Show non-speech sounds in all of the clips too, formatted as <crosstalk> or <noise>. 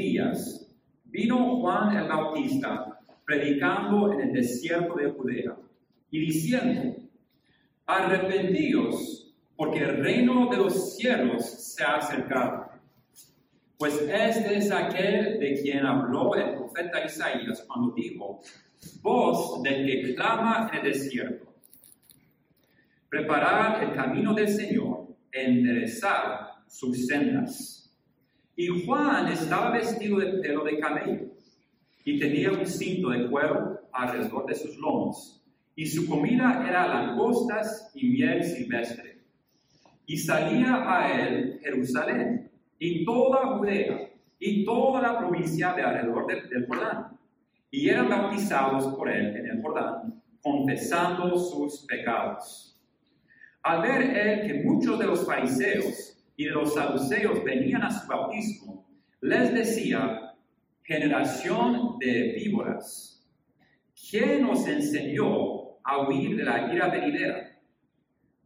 días vino Juan el Bautista predicando en el desierto de Judea y diciendo, arrepentíos, porque el reino de los cielos se ha acercado. Pues este es aquel de quien habló el profeta Isaías cuando dijo, voz del que clama en el desierto. Preparad el camino del Señor, enderezad sus sendas. Y Juan estaba vestido de pelo de camello y tenía un cinto de cuero alrededor de sus lomos, y su comida era langostas y miel silvestre. Y salía a él Jerusalén y toda Judea y toda la provincia de alrededor del, del Jordán, y eran bautizados por él en el Jordán, confesando sus pecados. Al ver él que muchos de los fariseos y los saduceos venían a su bautismo, les decía, generación de víboras, ¿quién os enseñó a huir de la ira venidera?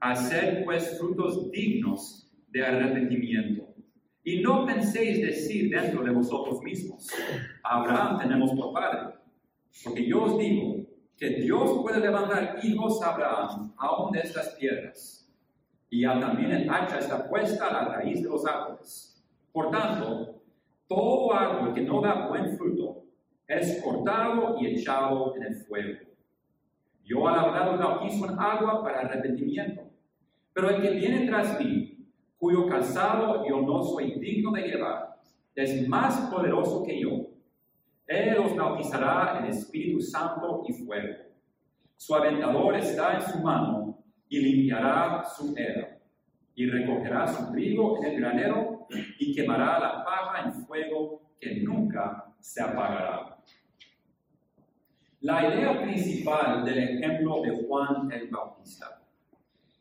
Hacer pues frutos dignos de arrepentimiento. Y no penséis decir dentro de vosotros mismos, Abraham tenemos por padre. Porque yo os digo que Dios puede levantar hijos a Abraham aún de estas piedras. Y ya también el hacha está puesta a la raíz de los árboles. Por tanto, todo árbol que no da buen fruto es cortado y echado en el fuego. Yo al hablar bautizo en agua para arrepentimiento, pero el que viene tras mí, cuyo calzado yo no soy digno de llevar, es más poderoso que yo. Él os bautizará en Espíritu Santo y fuego. Su aventador está en su mano y limpiará su era, y recogerá su trigo en el granero y quemará la paja en fuego que nunca se apagará. La idea principal del ejemplo de Juan el Bautista.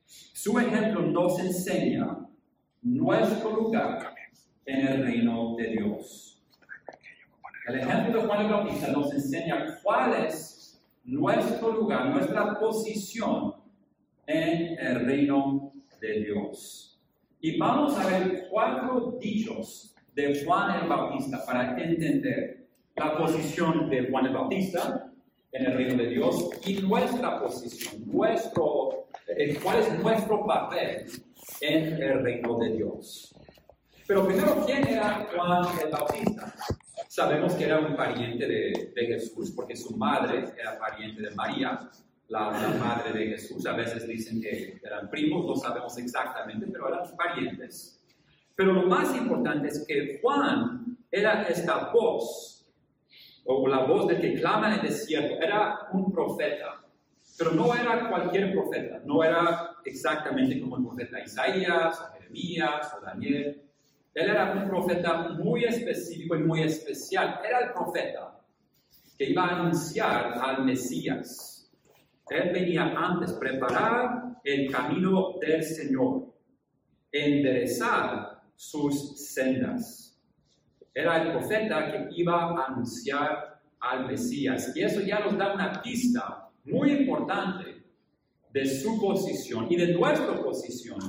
Su ejemplo nos enseña nuestro lugar en el reino de Dios. El ejemplo de Juan el Bautista nos enseña cuál es nuestro lugar, nuestra posición en el reino de Dios. Y vamos a ver cuatro dichos de Juan el Bautista para entender la posición de Juan el Bautista en el reino de Dios y nuestra posición, nuestro, eh, cuál es nuestro papel en el reino de Dios. Pero primero, ¿quién era Juan el Bautista? Sabemos que era un pariente de, de Jesús porque su madre era pariente de María, la, la, madre de Jesús. A veces dicen que eran primos, no sabemos exactamente, pero eran parientes. Pero lo más importante es que Juan era esta voz, o la voz de que clama en el desierto, era un profeta. Pero no era cualquier profeta, no era exactamente como el profeta Isaías, o Jeremías, o Daniel. Él era un profeta muy específico y muy especial. Era el profeta que iba a anunciar al Mesías. Él venía antes, preparar el camino del Señor, enderezar sus sendas. Era el profeta que iba a anunciar al Mesías. Y eso ya nos da una pista muy importante de su posición y de nuestra posición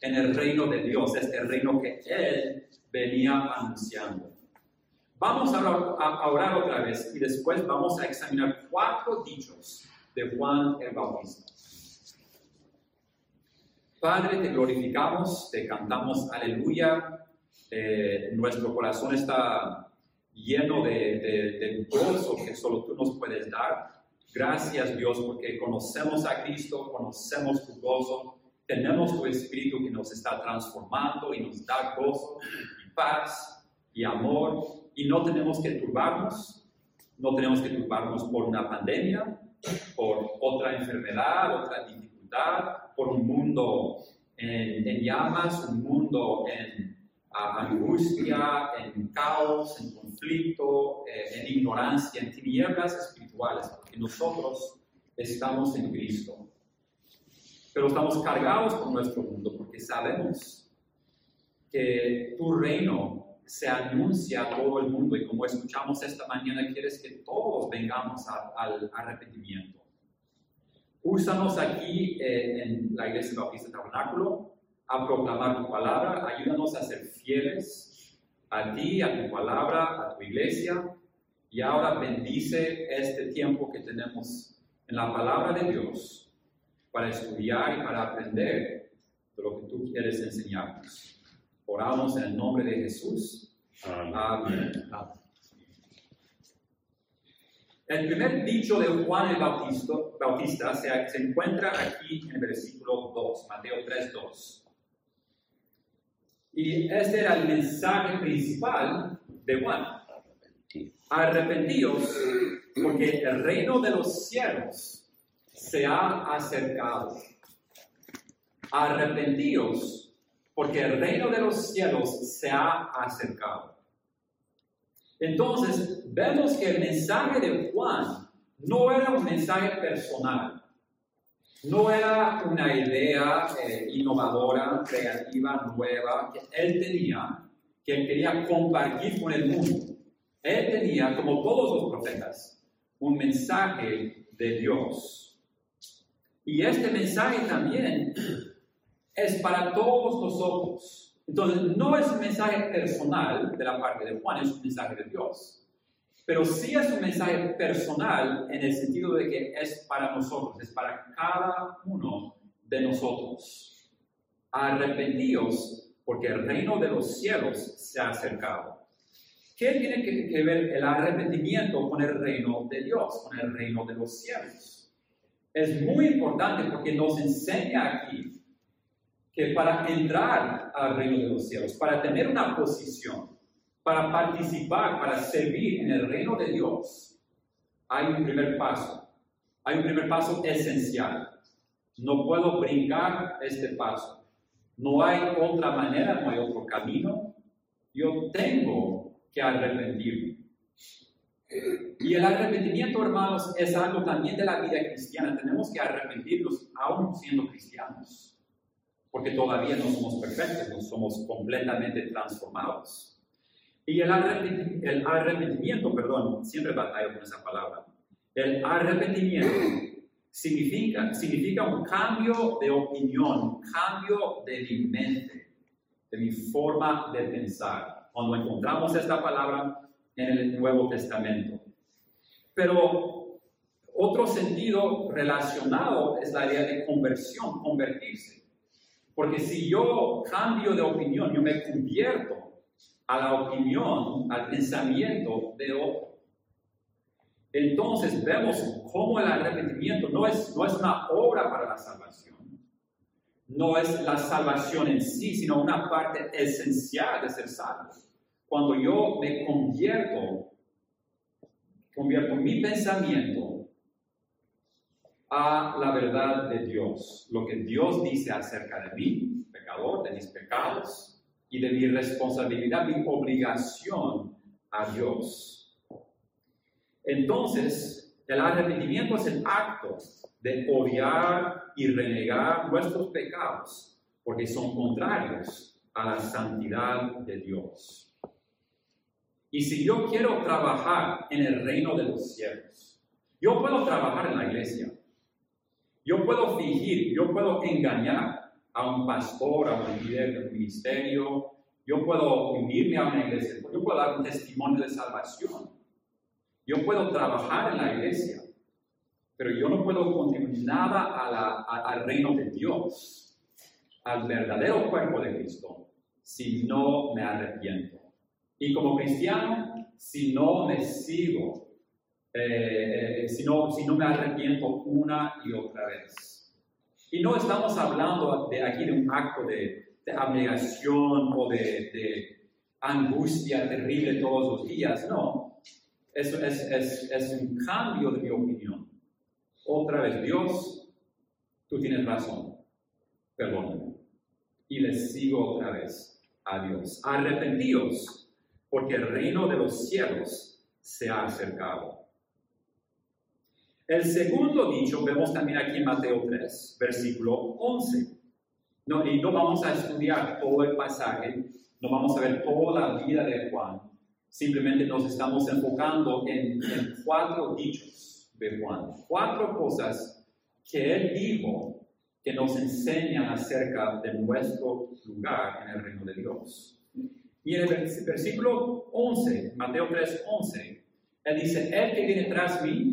en el reino de Dios, este reino que Él venía anunciando. Vamos a orar otra vez y después vamos a examinar cuatro dichos de Juan el Bautista. Padre, te glorificamos, te cantamos aleluya, eh, nuestro corazón está lleno de, de, gozo que solo tú nos puedes dar. Gracias Dios porque conocemos a Cristo, conocemos tu gozo, tenemos tu Espíritu que nos está transformando y nos da gozo paz y amor y no tenemos que turbarnos, no tenemos que turbarnos por una pandemia, por otra enfermedad, otra dificultad, por un mundo en, en llamas, un mundo en uh, angustia, en caos, en conflicto, eh, en ignorancia, en tinieblas espirituales, porque nosotros estamos en Cristo. Pero estamos cargados con nuestro mundo porque sabemos que tu reino se anuncia a todo el mundo y como escuchamos esta mañana, quieres que todos vengamos al arrepentimiento. Úsanos aquí eh, en la Iglesia Bautista Tabernáculo a proclamar tu palabra, ayúdanos a ser fieles a ti, a tu palabra, a tu iglesia, y ahora bendice este tiempo que tenemos en la palabra de Dios para estudiar y para aprender de lo que tú quieres enseñarnos. Oramos en el nombre de Jesús. Amén. El primer dicho de Juan el Bautista, Bautista se, se, encuentra aquí en el versículo 2, Mateo 3, 2. Y este era el mensaje principal de Juan. Arrepentíos porque el reino de los cielos se ha acercado. Arrepentíos porque el reino de los cielos se ha acercado. Entonces, vemos que el mensaje de Juan no era un mensaje personal, no era una idea eh, innovadora, creativa, nueva que él tenía, que él quería compartir con el mundo. Él tenía, como todos los profetas, un mensaje de Dios. Y este mensaje también <clears throat> es para todos nosotros. Entonces, no es un mensaje personal de la parte de Juan, es un mensaje de Dios. Pero sí es un mensaje personal en el sentido de que es para nosotros, es para cada uno de nosotros. Arrepentíos porque el reino de los cielos se ha acercado. ¿Qué tiene que, ver el arrepentimiento con el reino de Dios, con el reino de los cielos? Es muy importante porque nos enseña aquí que para entrar al reino de los cielos, para tener una posición, para participar, para servir en el reino de Dios, hay un primer paso. Hay un primer paso esencial. No puedo brincar este paso. No hay otra manera, no hay otro camino. Yo tengo que arrepentirme. Y el arrepentimiento, hermanos, es algo también de la vida cristiana. Tenemos que arrepentirnos aún siendo cristianos, porque todavía no somos perfectos, no somos completamente transformados. Y el arrepentimiento, el arrepentimiento perdón, siempre batallo con esa palabra. El arrepentimiento significa, significa un cambio de opinión, cambio de mi mente, de mi forma de pensar cuando encontramos esta palabra en el Nuevo Testamento. Pero otro sentido relacionado es la idea de conversión, convertirse. Porque si yo cambio de opinión, yo me convierto a la opinión, al pensamiento de otro. Entonces vemos cómo el arrepentimiento no es, no es una obra para la salvación, no es la salvación en sí, sino una parte esencial de ser salvos. Cuando yo me convierto, convierto mi pensamiento a la verdad de Dios, lo que Dios dice acerca de mí, pecador, de mis pecados y de mi responsabilidad, mi obligación a Dios. Entonces, el arrepentimiento es el acto de odiar y renegar nuestros pecados, porque son contrarios a la santidad de Dios. Y si yo quiero trabajar en el reino de los cielos, yo puedo trabajar en la iglesia. Yo puedo fingir, yo puedo engañar a un pastor, a un líder del ministerio. Yo puedo unirme a una iglesia. Yo puedo dar un testimonio de salvación. Yo puedo trabajar en la iglesia. Pero yo no puedo contribuir nada al reino de Dios, al verdadero cuerpo de Cristo, si no me arrepiento. Y como cristiano, si no me sigo, eh, eh, si, no, si no me arrepiento una y otra vez. Y no estamos hablando de aquí de un acto de, de abnegación o de, de, angustia terrible todos los días, no. Eso es, es, es un cambio de mi opinión. Otra vez, Dios, tú tienes razón, perdóname. Y le sigo otra vez a Dios. Arrepentíos porque el reino de los cielos se ha acercado. El segundo dicho vemos también aquí en Mateo 3, versículo 11. No, y no vamos a estudiar todo el pasaje, no vamos a ver toda la vida de Juan, simplemente nos estamos enfocando en, en cuatro dichos de Juan, cuatro cosas que él dijo que nos enseñan acerca de nuestro lugar en el reino de Dios. Y en el vers- versículo 11, Mateo 3, 11, él dice, el que viene tras mí,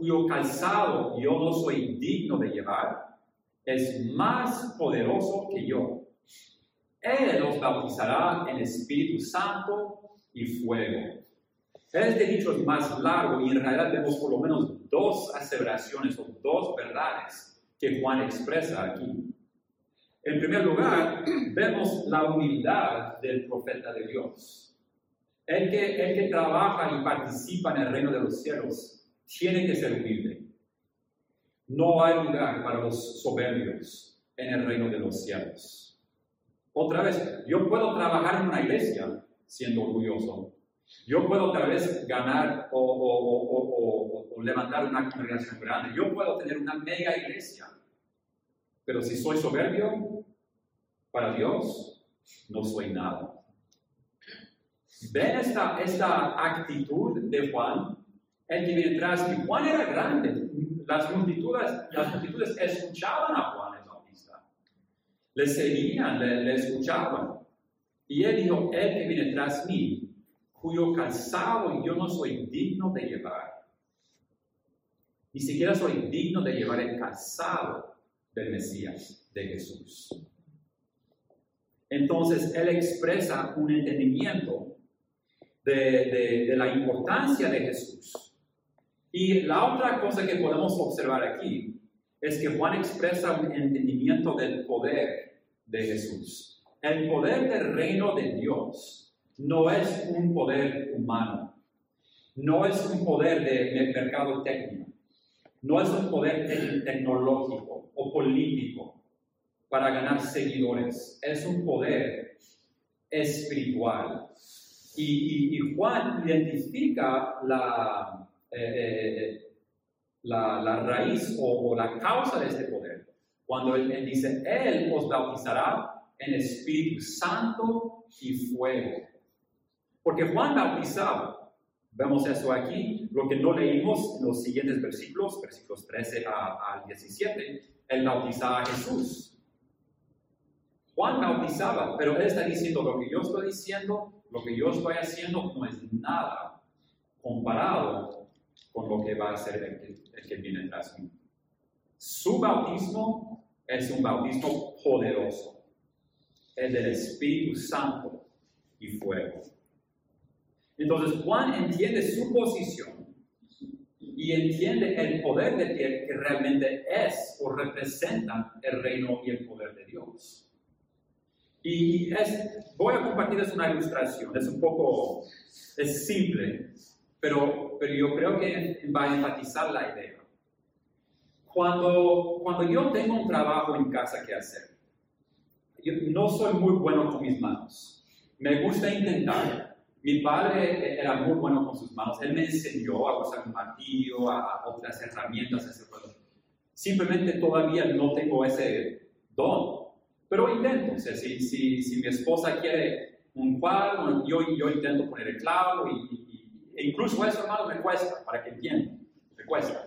cuyo calzado yo no soy digno de llevar, es más poderoso que yo. Él os bautizará en Espíritu Santo y fuego. Este dicho es más largo y en realidad vemos por lo menos dos aseveraciones o dos verdades que Juan expresa aquí. En primer lugar, <clears throat> vemos la humildad del profeta de Dios. El que, el que trabaja y participa en el reino de los cielos tiene que ser humilde. No hay lugar para los soberbios en el reino de los cielos. Otra vez, yo puedo trabajar en una iglesia siendo orgulloso. Yo puedo tal vez ganar o, levantar una congregación grande. Yo puedo tener una mega iglesia. Pero si soy soberbio, para Dios no soy nada. ¿Ven esta actitud de Juan? El que viene atrás, y Juan era grande. Las multitudes, las multitudes escuchaban a Juan el Bautista. Le seguían, le, escuchaban. Y él dijo, el que viene tras mí, cuyo calzado yo no soy digno de llevar. Ni siquiera soy digno de llevar el calzado del Mesías, de Jesús. Entonces, él expresa un entendimiento de la importancia de Jesús. Y la otra cosa que podemos observar aquí es que Juan expresa un entendimiento del poder de Jesús. El poder del reino de Dios no es un poder humano, no es un poder de, mercado técnico, no es un poder te- tecnológico o político para ganar seguidores, es un poder espiritual. Y Juan identifica la, eh, eh, la, la raíz o, o la causa de este poder. Cuando él, él dice, Él os bautizará en Espíritu Santo y fuego. Porque Juan bautizaba, vemos eso aquí, lo que no leímos en los siguientes versículos, versículos 13 a- al 17, él bautizaba a Jesús. Juan bautizaba, pero él está diciendo lo que yo estoy diciendo, lo que yo estoy haciendo no es nada comparado con lo que va a hacer el que, viene tras mí. Su bautismo es un bautismo poderoso, el del Espíritu Santo y fuego. Entonces Juan entiende su posición y entiende el poder de que, que realmente es o representa el reino y el poder de Dios. Y voy a compartirles una ilustración, es un poco, es simple, pero, pero yo creo que va a enfatizar la idea. Cuando, cuando yo tengo un trabajo en casa que hacer, yo no soy muy bueno con mis manos. Me gusta intentar. Mi padre era muy bueno con sus manos. Él me enseñó a usar un martillo, a, a otras herramientas, a hacer. Simplemente todavía no tengo ese don. Pero intento. O sea, si, si, si mi esposa quiere un cuadro, yo, yo intento poner el clavo y- e incluso eso, hermano, me cuesta, para que entiendan. Me cuesta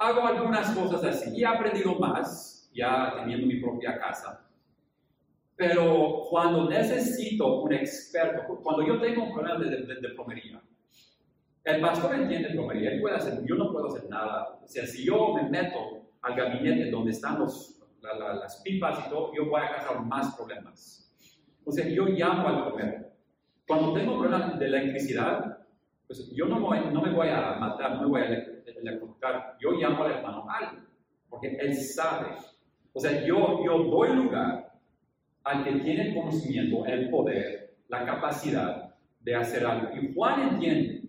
hago algunas cosas así y he aprendido más ya teniendo mi propia casa. Pero cuando necesito un experto, cuando yo tengo un problema de, de- de plomería, el pastor entiende plomería, él puede hacer, yo no puedo hacer nada. O sea, si yo me meto al gabinete donde están los, la- la- las pipas y todo, yo voy a causar más problemas. O sea, yo llamo al plomero. Cuando tengo problemas de electricidad, pues yo no, voy- no me voy a matar, no me voy a ele- electrocutar. Yo llamo al hermano algo, porque él sabe. O sea, yo, yo doy lugar al que tiene el conocimiento, el poder, la capacidad de hacer algo. Y Juan entiende,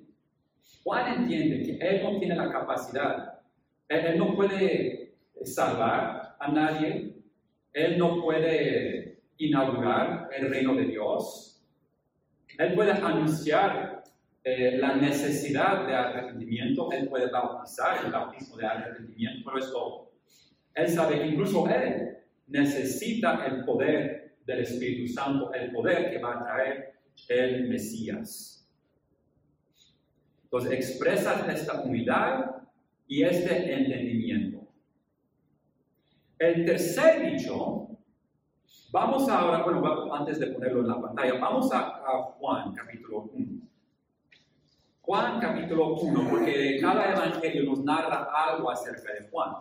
Juan entiende que él no tiene la capacidad, él, él no puede salvar a nadie, él no puede inaugurar el reino de Dios, él puede anunciar eh, la necesidad de arrepentimiento, él puede bautizar el bautismo de arrepentimiento, pero es todo. Él sabe que incluso él necesita el poder del Espíritu Santo, el poder que va a traer el Mesías. Entonces expresa esta humildad y este entendimiento. El tercer dicho Vamos ahora, bueno, antes de ponerlo en la pantalla, vamos a, a Juan capítulo 1. Juan capítulo 1, porque cada evangelio nos narra algo acerca de Juan,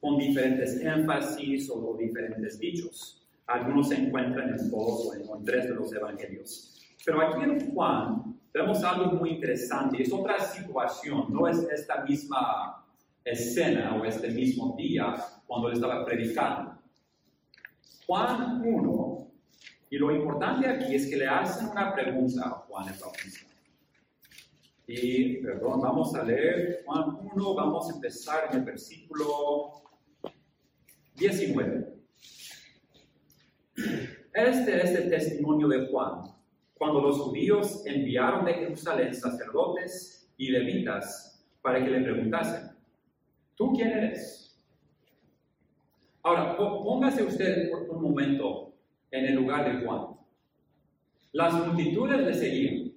con diferentes énfasis o diferentes dichos. Algunos se encuentran en todos o en tres de los evangelios. Pero aquí en Juan vemos algo muy interesante. Es otra situación, no es esta misma escena o este mismo día cuando él estaba predicando. Juan 1, y lo importante aquí es que le hacen una pregunta a Juan el Bautista. Y, perdón, vamos a leer Juan 1, vamos a empezar en el versículo 19. Este es el testimonio de Juan, cuando los judíos enviaron de Jerusalén sacerdotes y levitas para que le preguntasen, ¿tú quién eres? Ahora, póngase usted un momento en el lugar de Juan. Las multitudes le seguían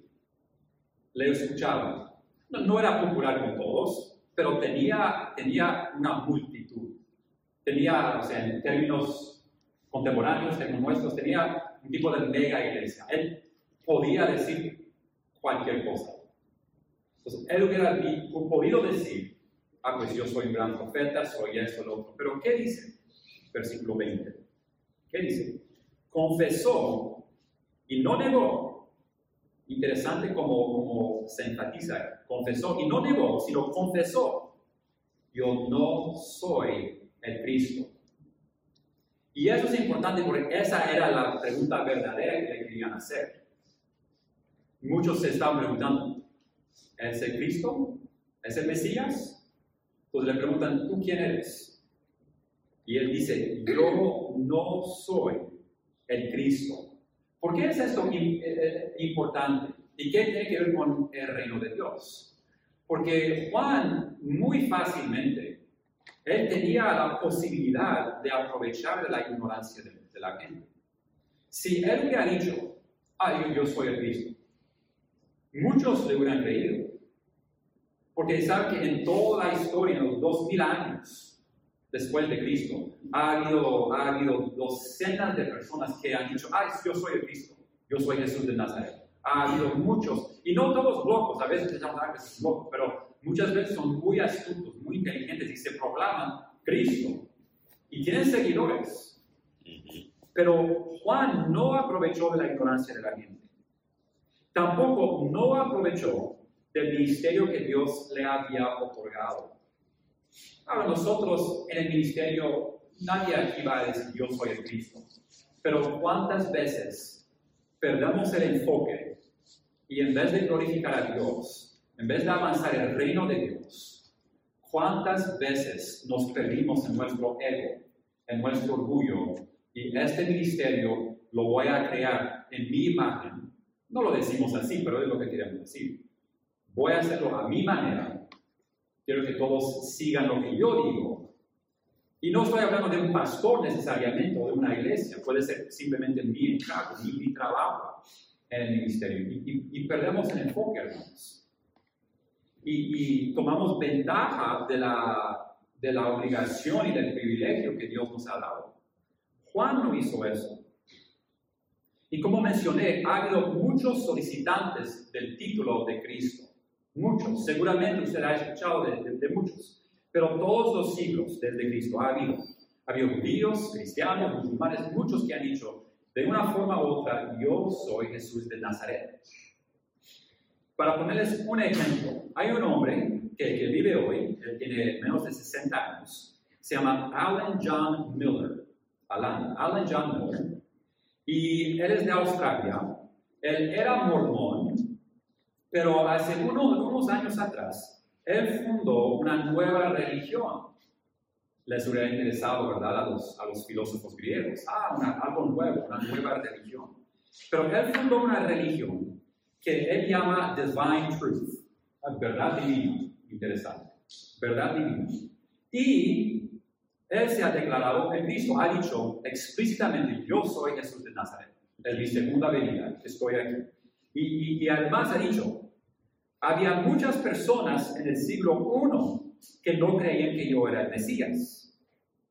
le escuchaba. No, era popular con todos, pero tenía, tenía una multitud. Tenía, o sea, en términos contemporáneos, como nuestros, tenía un tipo de mega iglesia. Él podía decir cualquier cosa. Entonces, él hubiera podido decir, ah, pues yo soy un gran profeta, soy esto, lo otro. Pero ¿qué dice? Versículo 20. ¿Qué dice? Confesó y no negó Interesante como, se enfatiza, confesó y no negó, sino confesó, yo no soy el Cristo. Y eso es importante porque esa era la pregunta verdadera que le querían hacer. Muchos se estaban preguntando, ¿es el Cristo? ¿Es el Mesías? Entonces le preguntan, ¿tú quién eres? Y él dice, yo no soy el Cristo. ¿Por qué es esto eh, eh, importante? ¿Y qué tiene que ver con el reino de Dios? Porque Juan muy fácilmente, él tenía la posibilidad de aprovechar de la ignorancia de, la gente. Si él hubiera dicho, ah, yo, soy el Cristo, muchos le hubieran creído. Porque sabe que en toda la historia, en los dos mil años después de Cristo, ha habido, ha habido docenas de personas que han dicho, ay, yo soy el Cristo, yo soy Jesús de Nazaret. Ha habido muchos, y no todos locos, a veces se llaman locos, pero muchas veces son muy astutos, muy inteligentes y se proclaman Cristo. Y tienen seguidores. Pero Juan no aprovechó de la ignorancia de la gente. Tampoco no aprovechó del ministerio que Dios le había otorgado. Ahora nosotros en el ministerio Nadie aquí va a decir yo soy el Cristo. Pero ¿cuántas veces perdemos el enfoque y en vez de glorificar a Dios, en vez de avanzar el reino de Dios, cuántas veces nos perdimos en nuestro ego, en nuestro orgullo y este ministerio lo voy a crear en mi imagen? No lo decimos así, pero es lo que queremos decir. Voy a hacerlo a mi manera. Quiero que todos sigan lo que yo digo y no estoy hablando de un pastor necesariamente o de una iglesia, puede ser simplemente mi encargo, mi, trabajo en el ministerio. Y, perdemos el enfoque, hermanos. Y, tomamos ventaja de la, de la obligación y del privilegio que Dios nos ha dado. Juan no hizo eso. Y como mencioné, ha habido muchos solicitantes del título de Cristo. Muchos. Seguramente usted ha escuchado de muchos. Pero todos los siglos desde Cristo ha habido, ha habido judíos, cristianos, musulmanes, muchos que han dicho, de una forma u otra, yo soy Jesús de Nazaret. Para ponerles un ejemplo, hay un hombre que, que vive hoy, él tiene menos de 60 años, se llama Alan John Miller. Alan, Alan John Miller. Y él es de Australia. Él era mormón, pero hace unos, unos años atrás él fundó una nueva religión. Les hubiera interesado, ¿verdad?, a los, a los filósofos griegos. Ah, algo nuevo, una nueva religión. Pero él fundó una religión que él llama Divine Truth, verdad divina. Interesante. Verdad divina. Y él se ha declarado en Cristo, ha dicho explícitamente, yo soy Jesús de Nazaret. Es mi segunda venida, estoy aquí. Y, y además ha dicho, había muchas personas en el siglo I que no creían que yo era el Mesías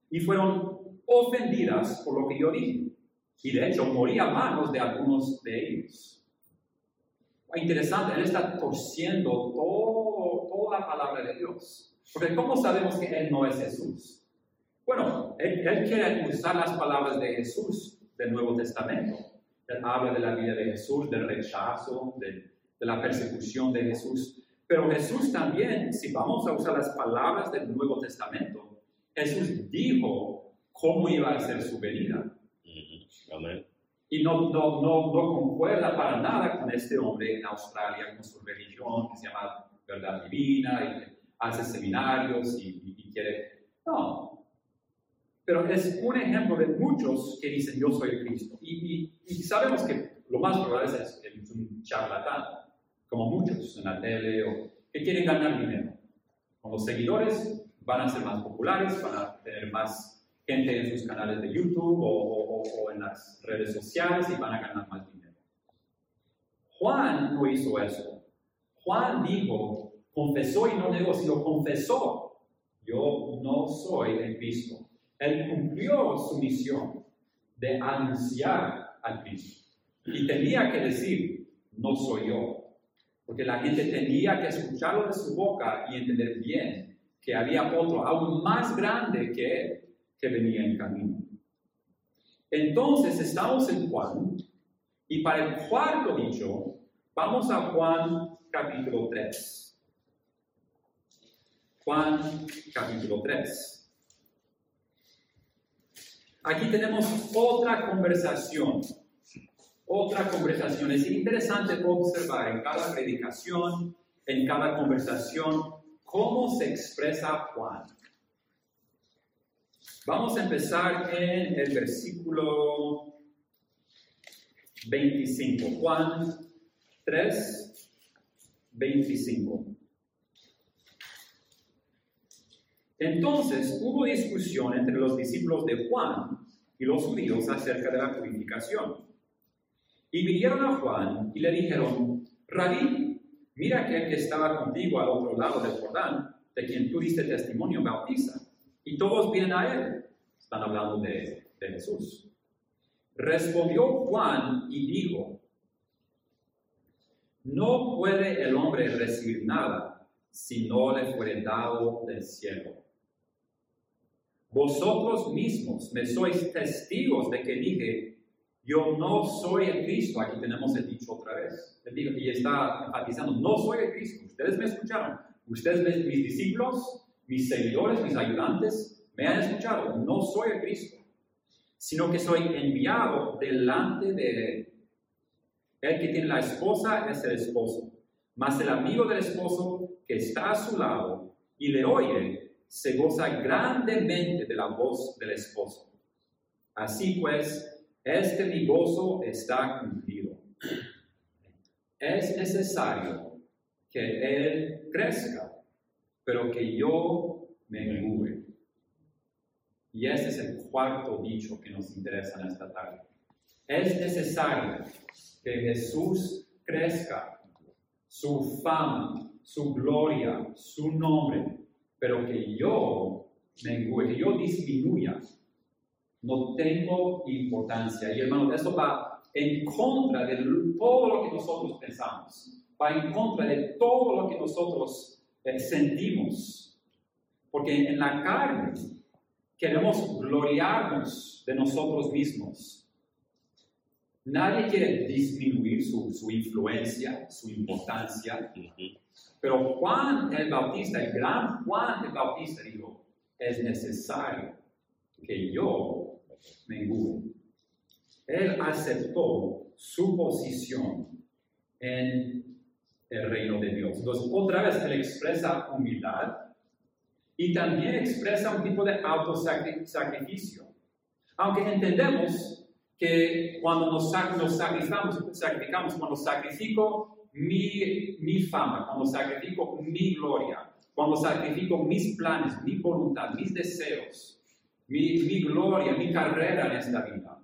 y fueron ofendidas por lo que yo dije. Y de hecho moría a manos de algunos de ellos. Interesante, él está torciendo todo, toda la palabra de Dios. Porque ¿cómo sabemos que él no es Jesús? Bueno, él, él quiere usar las palabras de Jesús del Nuevo Testamento. Él habla de la vida de Jesús, del rechazo, de, de la persecución de Jesús. Pero Jesús también, si vamos a usar las palabras del Nuevo Testamento, Jesús dijo cómo iba a ser su venida. Amén. Y no, no, no, no concuerda para nada con este hombre en Australia, con su religión que se llama verdad divina y hace seminarios y, y- y quiere... No. Pero es un ejemplo de muchos que dicen yo soy Cristo. Y, y- y sabemos que lo más probable es que es un charlatán, como muchos en la tele o que quieren ganar dinero. Con los seguidores van a ser más populares, van a tener más gente en sus canales de YouTube o, o- o- en las redes sociales y van a ganar más dinero. Juan no hizo eso. Juan dijo, confesó y no negó, sino confesó, yo no soy el Cristo. Él cumplió su misión de anunciar al Cristo. Y tenía que decir, no soy yo. Porque la gente tenía que escucharlo de su boca y entender bien que había otro aún más grande que él que venía en camino. Entonces estamos en Juan y para el cuarto dicho vamos a Juan capítulo 3. Juan capítulo 3. Aquí tenemos otra conversación. Otra conversación. Es interesante observar en cada predicación, en cada conversación, cómo se expresa Juan. Vamos a empezar en el versículo 25. Juan 3, 25. Entonces hubo discusión entre los discípulos de Juan y los judíos acerca de la purificación. Y vinieron a Juan y le dijeron, Rabí, mira que el que estaba contigo al otro lado del Jordán, de quien tú diste testimonio, bautiza. Y todos vienen a él. Están hablando de, de Jesús. Respondió Juan y dijo, no puede el hombre recibir nada si no le fuere dado del cielo. Vosotros mismos me sois testigos de que dije, yo no soy el Cristo. Aquí tenemos el dicho otra vez. Él dijo, y está enfatizando, no soy el Cristo. Ustedes me escucharon. Ustedes, mis discípulos, mis seguidores, mis ayudantes, me han escuchado. No soy el Cristo, sino que soy enviado delante de él. El que tiene la esposa es el esposo, mas el amigo del esposo que está a su lado y le oye, se goza grandemente de la voz del esposo. Así pues, este mi gozo está cumplido. Es necesario que él crezca, pero que yo me mengue. Y este es el cuarto dicho que nos interesa en esta tarde. Es necesario que Jesús crezca, su fama, su gloria, su nombre, pero que yo mengue, que yo disminuya. No tengo importancia. Y hermano, esto va en contra de todo lo que nosotros pensamos, va en contra de todo lo que nosotros eh, sentimos. Porque en la carne queremos gloriarnos de nosotros mismos. Nadie quiere disminuir su, su influencia, su importancia, pero Juan el Bautista, el gran Juan el Bautista dijo, es necesario que yo mengue. Él aceptó su posición en el reino de Dios. Entonces, otra vez, él expresa humildad y también expresa un tipo de autosacrificio. Aunque entendemos que cuando nos, nos sacrificamos, sacrificamos, cuando sacrifico mi, mi fama, cuando sacrifico mi gloria, cuando sacrifico mis planes, mi voluntad, mis deseos, mi, gloria, mi carrera en esta vida,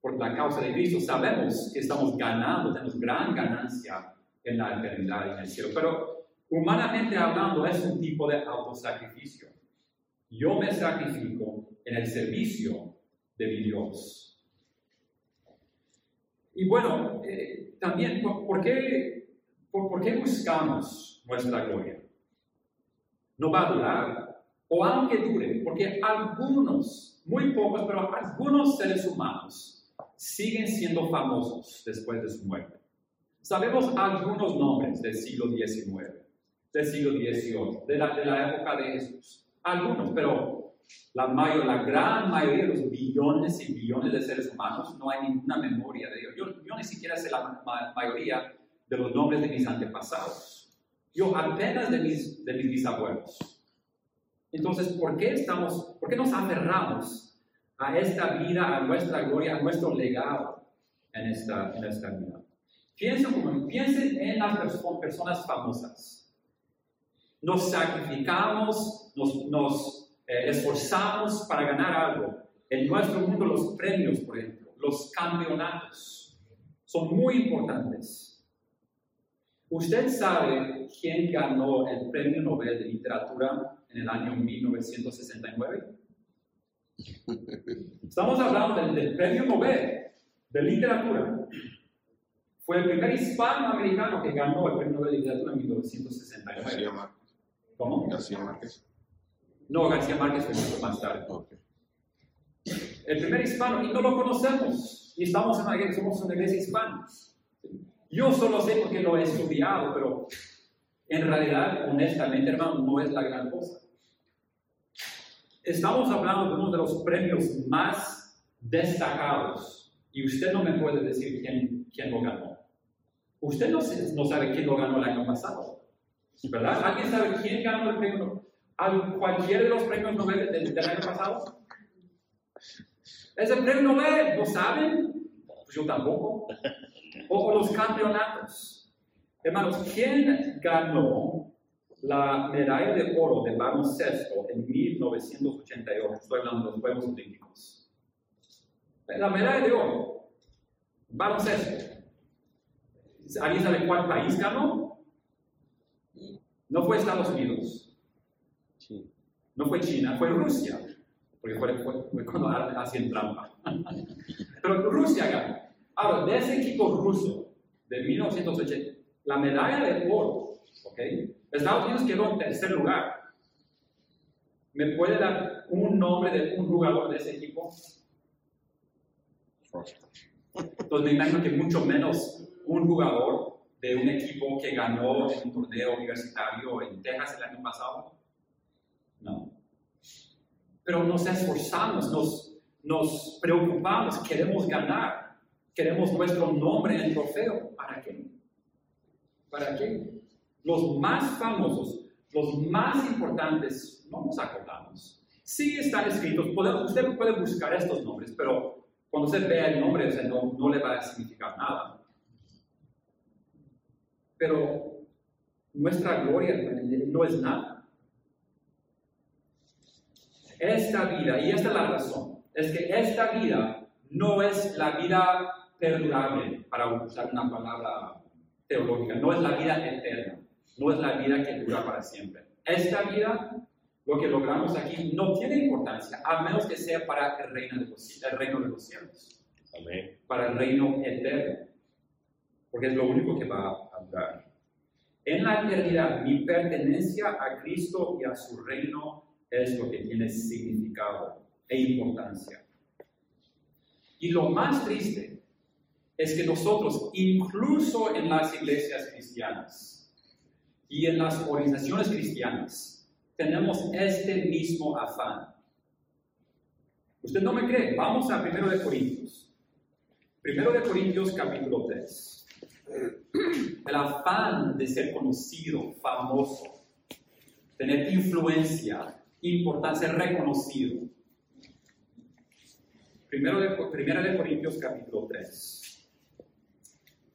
por la causa de Cristo, sabemos que estamos ganando, tenemos gran ganancia en la eternidad y en el cielo. Pero humanamente hablando es un tipo de autosacrificio. Yo me sacrifico en el servicio de mi Dios. Y bueno, eh, también, ¿por, por qué, por, por qué buscamos nuestra gloria? No va a durar, o aunque dure, porque algunos, muy pocos, pero algunos seres humanos siguen siendo famosos después de su muerte. Sabemos algunos nombres del siglo XIX, del siglo XVIII, de la, de la época de Jesús. Algunos, pero la, mayor, la gran mayoría de los billones y billones de seres humanos no hay ninguna memoria de ellos. Yo, yo ni siquiera sé la ma mayoría de los nombres de mis antepasados. Yo apenas de mis, de mis bisabuelos. Entonces, ¿por qué, estamos, ¿por qué nos aferramos a esta vida, a nuestra gloria, a nuestro legado en esta, en esta vida? Piensen, piensen en las personas famosas. Nos sacrificamos, nos, nos eh, esforzamos para ganar algo. En nuestro mundo los premios, por ejemplo, los campeonatos, son muy importantes. ¿Usted sabe quién ganó el Premio Nobel de Literatura en el año 1969? Estamos hablando del, del Premio Nobel de Literatura. Fue el primer hispanoamericano que ganó el Premio Nobel de Literatura en 1969. García Márquez. ¿Cómo? García Márquez. No, García Márquez fue mucho más tarde. Ok. El primer hispano, y no lo conocemos. Y estamos en una iglesia, somos una iglesia hispana. Yo solo sé porque lo he estudiado, pero en realidad, honestamente, hermano, no es la gran cosa. Estamos hablando de uno de los premios más destacados. Y usted no me puede decir quién, quién lo ganó. Usted no, sabe quién lo ganó el año pasado. ¿Verdad? ¿Alguien sabe quién ganó el premio? ¿Al- ¿Cualquiera de los premios Nobel del, del año pasado? Es el premio Nobel, ¿no saben? Pues yo tampoco. O, los campeonatos. Hermanos, ¿quién ganó la medalla de oro de baloncesto en 1988? Estoy hablando de los Juegos Olímpicos. La medalla de oro, baloncesto. ¿Alguien sabe cuál país ganó? No fue Estados Unidos, no fue China, fue Rusia, porque fue, fue- fue cuando hacían trampa. <laughs> Pero Rusia ganó. Ahora, de ese equipo ruso de 1980, la medalla de oro, ¿ok? Estados Unidos quedó en tercer lugar. ¿Me puede dar un nombre de un jugador de ese equipo? Entonces me imagino que mucho menos un jugador de un equipo que ganó en un torneo universitario en Texas el año pasado. No. Pero nos esforzamos, nos, nos preocupamos, queremos ganar, queremos nuestro nombre en el trofeo. ¿Para qué? ¿Para qué? Los más famosos, los más importantes, no nos acordamos. Sí están escritos, usted puede buscar estos nombres, pero cuando usted vea el nombre, o sea, no, no le va a significar nada. Pero nuestra gloria no es nada. Esta vida, y esta es la razón, es que esta vida no es la vida perdurable, para usar una palabra teológica, no es la vida eterna, no es la vida que dura para siempre. Esta vida, lo que logramos aquí, no tiene importancia, a menos que sea para el reino de los, el reino de los cielos Amén. para el reino eterno, porque es lo único que va a durar. En la eternidad, mi pertenencia a Cristo y a su reino es lo que tiene significado e importancia. Y lo más triste es que nosotros, incluso en las iglesias cristianas y en las organizaciones cristianas, tenemos este mismo afán. Usted no me cree, vamos a 1 de Corintios. Primero de Corintios capítulo 3. El afán de ser conocido, famoso, tener influencia, importancia, reconocido. Primero de, de Corintios capítulo 3.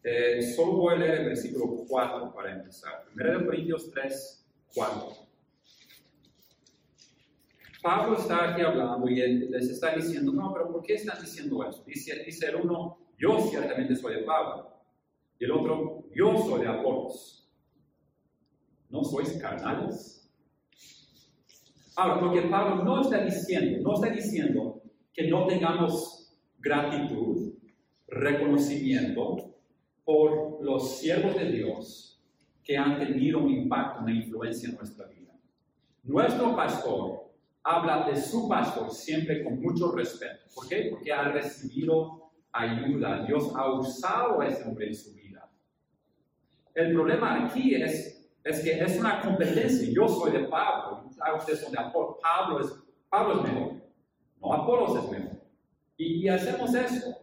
Eh, solo voy a leer el versículo 4 para empezar. Primera de Corintios 3, 4. Pablo está aquí hablando y él les está diciendo, no, pero ¿por qué están diciendo eso? Dice, dice el uno, yo ciertamente soy de Pablo. Y el otro, yo soy de Apolos. ¿No sois carnales? Ahora, lo que Pablo no está diciendo, no está diciendo que no tengamos gratitud, reconocimiento por los siervos de Dios que han tenido un impacto, una influencia en nuestra vida. Nuestro pastor habla de su pastor siempre con mucho respeto. ¿Por qué? Porque ha recibido ayuda. Dios ha usado a ese hombre en su vida. El problema aquí es, es que es una competencia. Yo soy de Pablo, ustedes son de Apolo. Pablo es, Pablo es mejor. No, Apolos es mejor. Y, y hacemos eso.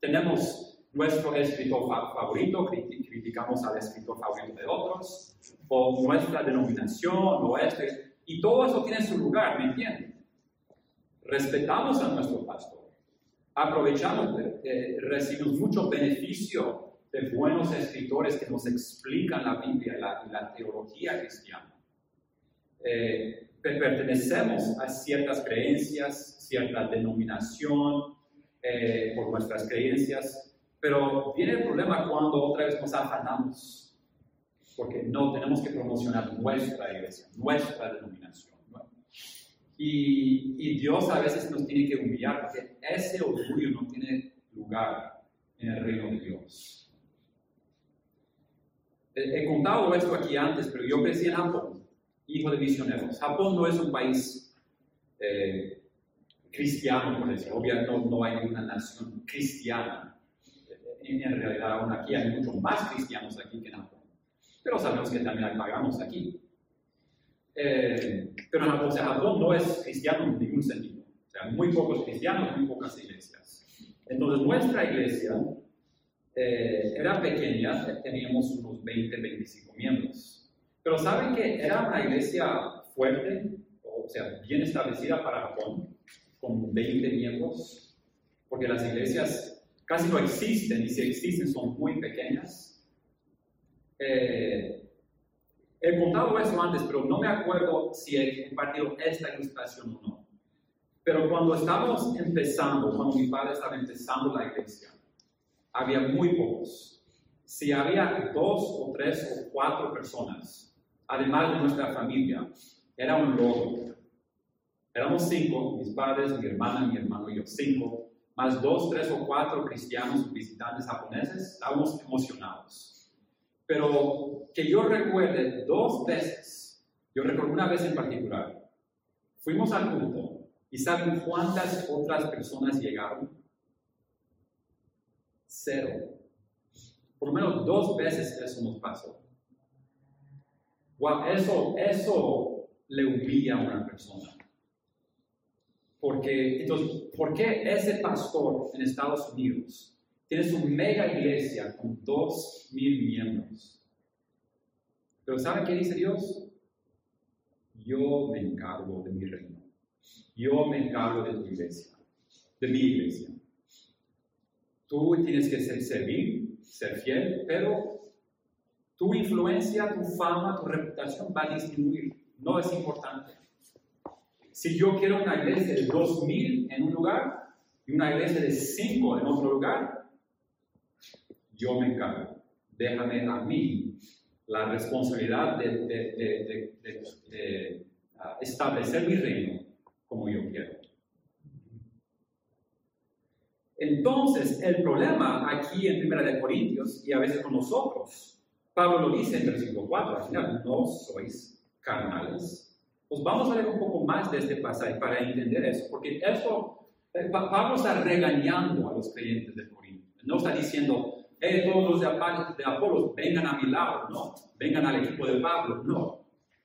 Tenemos nuestro escritor favorito, criticamos al escritor favorito de otros, o nuestra denominación, o este, y todo eso tiene su lugar, ¿me entienden? Respetamos a nuestro pastor, aprovechamos, eh, recibimos mucho beneficio de buenos escritores que nos explican la Biblia y la, teología cristiana. Eh, pertenecemos a ciertas creencias, cierta denominación, eh, por nuestras creencias, pero viene el problema cuando otra vez nos afanamos, porque no tenemos que promocionar nuestra iglesia, nuestra denominación. Y, y, Dios a veces nos tiene que humillar, porque ese orgullo no tiene lugar en el reino de Dios. He, contado esto aquí antes, pero yo crecí en Japón, hijo de misioneros. Japón no es un país eh, cristiano, por decir, obviamente no, no hay una nación cristiana. En, realidad, aún aquí hay muchos más cristianos aquí que en Japón. Pero sabemos que también hay paganos aquí. Eh, pero o sea, Japón no es cristiano en ningún sentido. O sea, muy pocos cristianos, muy pocas iglesias. Entonces, nuestra iglesia eh, era pequeña, teníamos unos 20, 25 miembros. Pero ¿saben que era una iglesia fuerte, o sea, bien establecida para Japón? con 20 miembros, porque las iglesias casi no existen y si existen son muy pequeñas. Eh, he contado eso antes, pero no me acuerdo si he compartido esta ilustración o no. Pero cuando estábamos empezando, cuando mi padre estaba empezando la iglesia, había muy pocos. Si había dos o tres o cuatro personas, además de nuestra familia, era un logro. Éramos cinco, mis padres, mi hermana, mi hermano y yo, cinco, más dos, tres o cuatro cristianos visitantes japoneses, estábamos emocionados. Pero que yo recuerde dos veces, yo recuerdo una vez en particular, fuimos al culto y ¿saben cuántas otras personas llegaron? Cero. Por lo menos dos veces eso nos pasó. Wow, eso, eso le humilla a una persona. Porque, entonces, ¿por qué ese pastor en Estados Unidos tiene su mega iglesia con dos mil miembros? Pero ¿sabe qué dice Dios? Yo me encargo de mi reino. Yo me encargo de tu iglesia, de mi iglesia. Tú tienes que ser, servir, ser fiel, pero tu influencia, tu fama, tu reputación va a disminuir. No es importante. Si yo quiero una iglesia de 2.000 en un lugar y una iglesia de 5 en otro lugar, yo me encargo. Déjame a mí la responsabilidad de, ah, establecer mi reino como yo quiero. Entonces, el problema aquí en Primera de Corintios y a veces con nosotros, Pablo lo dice en versículo 4, al final, no sois carnales, pues vamos a leer un poco más de este pasaje para entender eso, porque esto, eh, Pablo está regañando a los creyentes de Corinto. No está diciendo, hey, todos los de, de Apolos, vengan a mi lado, no, vengan al equipo de Pablo, no.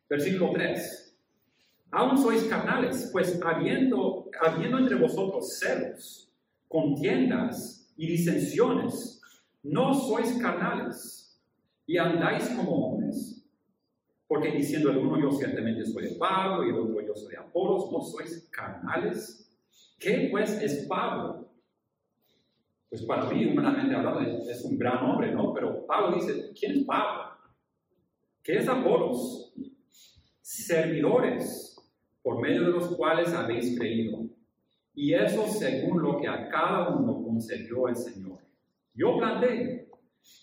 Versículo 3. Aún sois carnales, pues habiendo, habiendo entre vosotros celos, contiendas y disensiones, no sois carnales y andáis como hombres porque diciendo el uno yo ciertamente soy de Pablo y el otro yo soy de Apolos, ¿no sois carnales? ¿Qué pues es Pablo? Pues para mí, humanamente hablando, es un gran hombre, ¿no? Pero Pablo dice, ¿quién es Pablo? ¿Qué es Apolos? Servidores por medio de los cuales habéis creído. Y eso según lo que a cada uno concedió el Señor. Yo planté,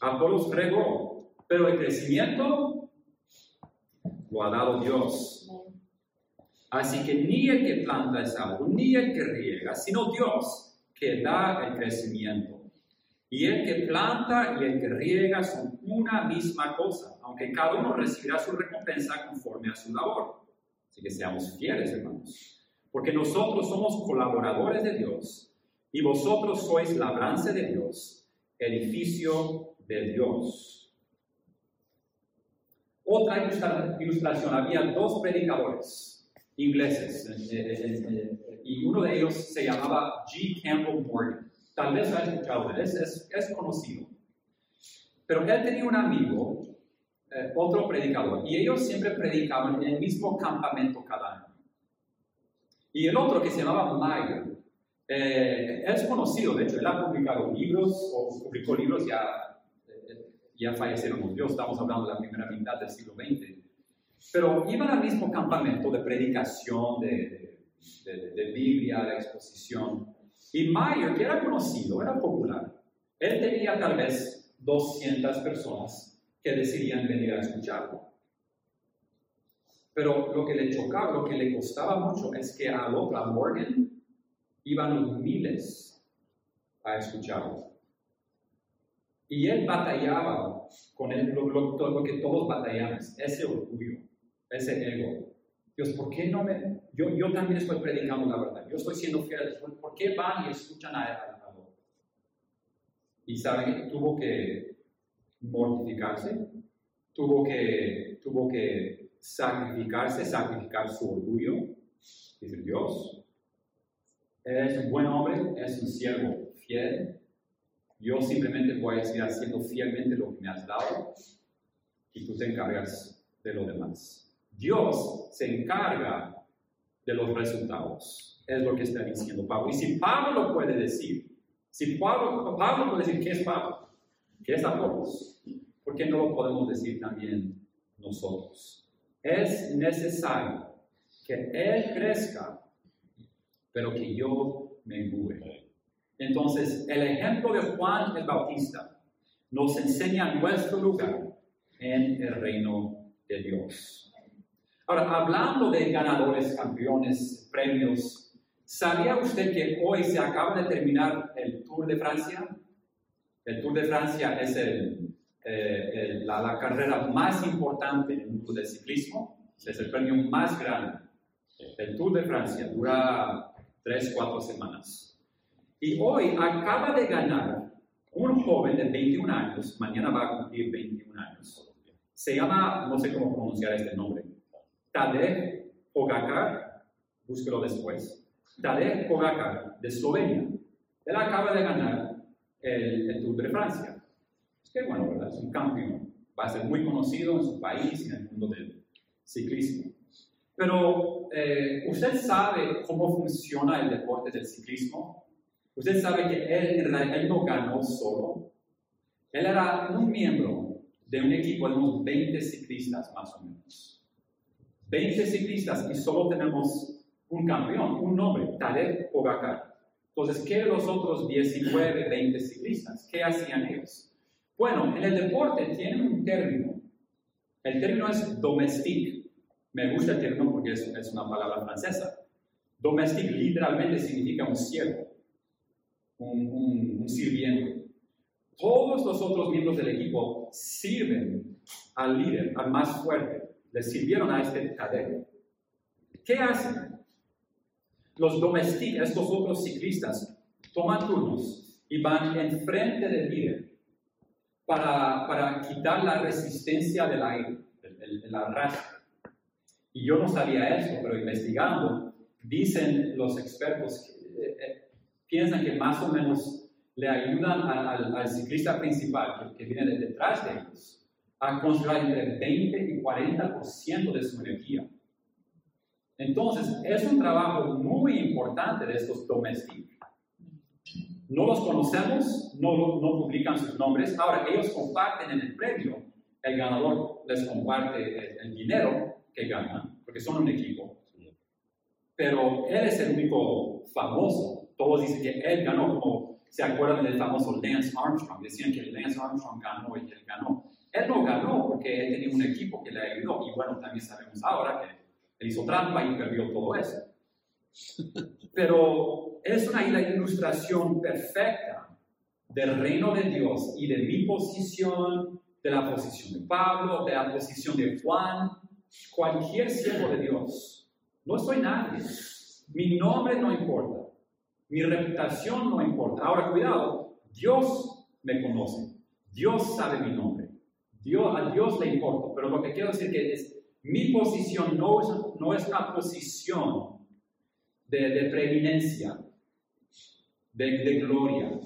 Apolos regó, pero el crecimiento lo ha dado Dios. Así que ni el que planta es algo, ni el que riega, sino Dios que da el crecimiento. Y el que planta y el que riega son una misma cosa, aunque cada uno recibirá su recompensa conforme a su labor. Así que seamos fieles, hermanos. Porque nosotros somos colaboradores de Dios y vosotros sois labranza de Dios, edificio de Dios. Otra ilustración, había dos predicadores ingleses eh, eh, eh, y uno de ellos se llamaba G. Campbell Morgan. Tal vez lo ha escuchado, es, es, es conocido. Pero él tenía un amigo, otro predicador, y ellos siempre predicaban en el mismo campamento cada año. Y el otro que se llamaba Meyer, es conocido, de hecho, él ha publicado libros, o publicó libros ya ya fallecieron los Dios, estamos hablando de la primera mitad del siglo XX. Pero iban al mismo campamento de predicación, de, de, de, Biblia, de exposición. Y Mayer, que era conocido, era popular, él tenía tal vez 200 personas que decidían venir a escucharlo. Pero lo que le chocaba, lo que le costaba mucho es que a a Morgan, iban los miles a escucharlo. Y él batallaba con él, lo, lo, que todos batallamos, ese orgullo, ese ego. Dios, ¿por qué no me.? Yo, yo también estoy predicando la verdad, yo estoy siendo fiel. ¿Por qué van y escuchan a él? Y saben tuvo que mortificarse, tuvo que, tuvo que sacrificarse, sacrificar su orgullo. Dice Dios, es un buen hombre, es un siervo fiel, yo simplemente voy a seguir haciendo fielmente lo que me has dado y tú te encargas de lo demás. Dios se encarga de los resultados. Es lo que está diciendo Pablo. Y si Pablo lo puede decir, si Pablo, Pablo puede decir, ¿qué es Pablo? ¿Qué es Apolos? ¿Por qué no lo podemos decir también nosotros? Es necesario que Él crezca, pero que yo me engure. Entonces, el ejemplo de Juan el Bautista nos enseña nuestro lugar en el reino de Dios. Ahora, hablando de ganadores, campeones, premios, ¿sabía usted que hoy se acaba de terminar el Tour de Francia? El Tour de Francia es eh, la, carrera más importante en mundo del ciclismo, es el premio más grande. El Tour de Francia dura tres, cuatro semanas. Y hoy acaba de ganar un joven de 21 años, mañana va a cumplir 21 años. Se llama, no sé cómo pronunciar este nombre, Tadej Pogacar, búsquelo después. Tadej Pogacar, de Eslovenia. Él acaba de ganar el, Tour de Francia. Es que bueno, ¿verdad? Es un campeón. Va a ser muy conocido en su país y en el mundo del ciclismo. Pero, eh, ¿usted sabe cómo funciona el deporte del ciclismo? Usted sabe que él no ganó solo. Él era un miembro de un equipo de unos 20 ciclistas más o menos. 20 ciclistas y solo tenemos un campeón, un nombre, Taleb Pogacar. Entonces, ¿qué los otros 19, 20 ciclistas? ¿Qué hacían ellos? Bueno, en el deporte tienen un término. El término es domestique. Me gusta el término porque es, es una palabra francesa. Domestique literalmente significa un siervo un, un, sirviente. Todos los otros miembros del equipo sirven al líder, al más fuerte. Le sirvieron a este cadete. ¿Qué hacen? Los domesticos, estos otros ciclistas, toman turnos y van enfrente del líder para, para quitar la resistencia del aire, el, arrastre. Y yo no sabía esto, pero investigando, dicen los expertos que eh, eh, piensan que más o menos le ayudan al, ciclista principal que, viene detrás de ellos a conservar entre 20 y 40% de su energía. Entonces, es un trabajo muy importante de estos domésticos. No los conocemos, no, no publican sus nombres. Ahora, ellos comparten en el premio. El ganador les comparte el, dinero que ganan, porque son un equipo. Pero él es el único famoso todos dicen que él ganó, como se acuerdan del famoso Lance Armstrong, decían que Lance Armstrong ganó y él ganó. Él no ganó porque él tenía un equipo que le ayudó, y bueno, también sabemos ahora que él hizo trampa y perdió todo eso. Pero es una ilustración perfecta del reino de Dios y de mi posición, de la posición de Pablo, de la posición de Juan, cualquier siervo de Dios, no soy nadie. Mi nombre no importa. Mi reputación no importa. Ahora, cuidado, Dios me conoce. Dios sabe mi nombre. Dios, a Dios le importa. Pero lo que quiero decir que es, mi posición no es, no es una posición de, de preeminencia, de, de gloria.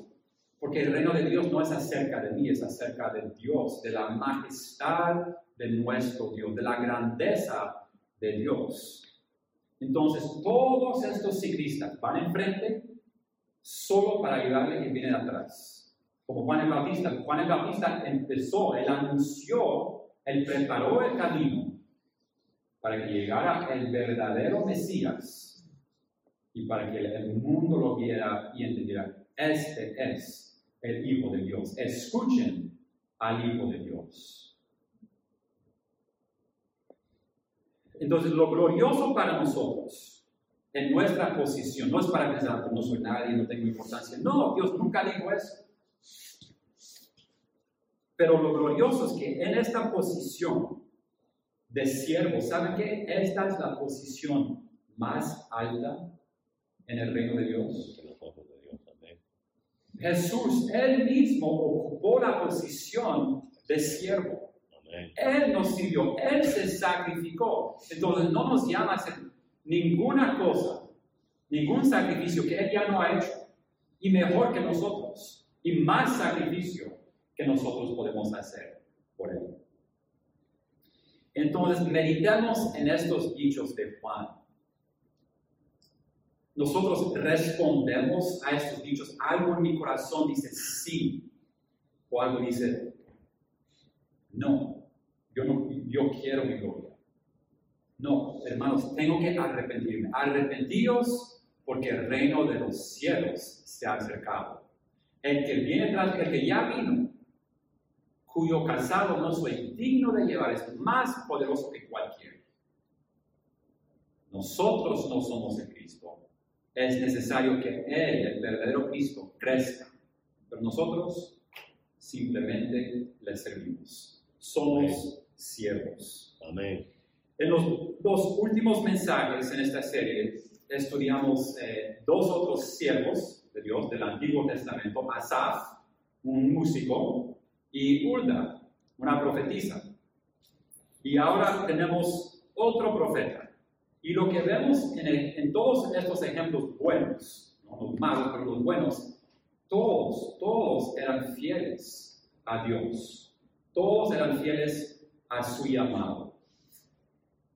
Porque el reino de Dios no es acerca de mí, es acerca de Dios, de la majestad de nuestro Dios, de la grandeza de Dios. Entonces, todos estos ciclistas van enfrente solo para ayudarle a quien viene de atrás. Como Juan el Bautista. Juan el Bautista empezó, él anunció, él preparó el camino para que llegara el verdadero Mesías y para que el mundo lo viera y entendiera, este es el Hijo de Dios. Escuchen al Hijo de Dios. Entonces, lo glorioso para nosotros, en nuestra posición, no es para pensar, pues, no soy nadie, no tengo importancia. No, Dios nunca dijo eso. Pero lo glorioso es que en esta posición de siervo, ¿saben qué? Esta es la posición más alta en el reino de Dios. Jesús, él mismo ocupó la posición de siervo. Él nos sirvió, Él se sacrificó. Entonces no nos llama a hacer ninguna cosa, ningún sacrificio que Él ya no ha hecho. Y mejor que nosotros. Y más sacrificio que nosotros podemos hacer por Él. Entonces meditemos en estos dichos de Juan. Nosotros respondemos a estos dichos. Algo en mi corazón dice sí. O algo dice no. Yo, no, yo quiero mi gloria. No, hermanos, tengo que arrepentirme. Arrepentidos porque el reino de los cielos se ha acercado. El que viene tras, el que ya vino, cuyo casado no soy digno de llevar, es más poderoso que cualquiera. Nosotros no somos el Cristo. Es necesario que Él, el verdadero Cristo, crezca. Pero nosotros simplemente le servimos somos siervos. Amén. En los dos últimos mensajes en esta serie estudiamos eh, dos otros siervos de Dios del Antiguo Testamento, Asaf, un músico, y Ulda, una profetisa. Y ahora tenemos otro profeta. Y lo que vemos en, en todos estos ejemplos buenos, no los malos, pero los buenos, todos, todos eran fieles a Dios. Todos eran fieles a su llamado.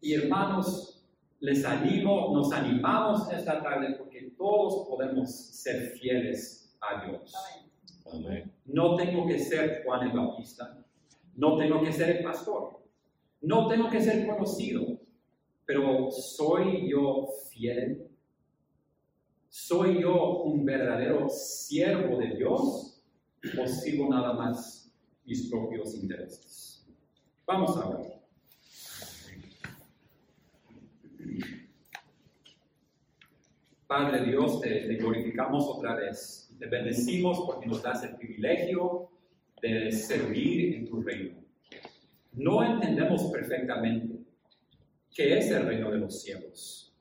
Y hermanos, les animo, nos animamos esta tarde porque todos podemos ser fieles a Dios. Amén. No tengo que ser Juan el Bautista, no tengo que ser el pastor, no tengo que ser conocido, pero soy yo fiel. ¿Soy yo un verdadero siervo de Dios o sigo nada más mis propios intereses. Vamos a ver. Padre Dios, te, glorificamos otra vez. Te bendecimos porque nos das el privilegio de servir en tu reino. No entendemos perfectamente qué es el reino de los cielos.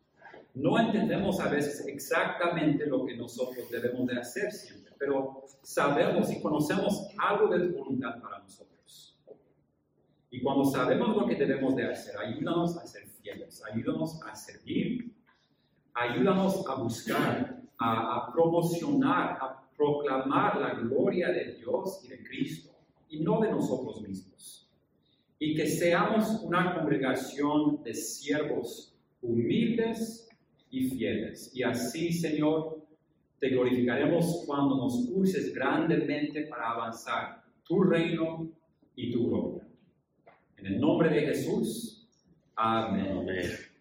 No entendemos a veces exactamente lo que nosotros debemos de hacer siempre pero sabemos y conocemos algo de tu voluntad para nosotros. Y cuando sabemos lo que debemos de hacer, ayúdanos a ser fieles, ayúdanos a servir, ayúdanos a buscar, a, a promocionar, a proclamar la gloria de Dios y de Cristo, y no de nosotros mismos. Y que seamos una congregación de siervos humildes y fieles. Y así, Señor, te glorificaremos cuando nos uses grandemente para avanzar tu reino y tu gloria. En el nombre de Jesús. Amén. Amén.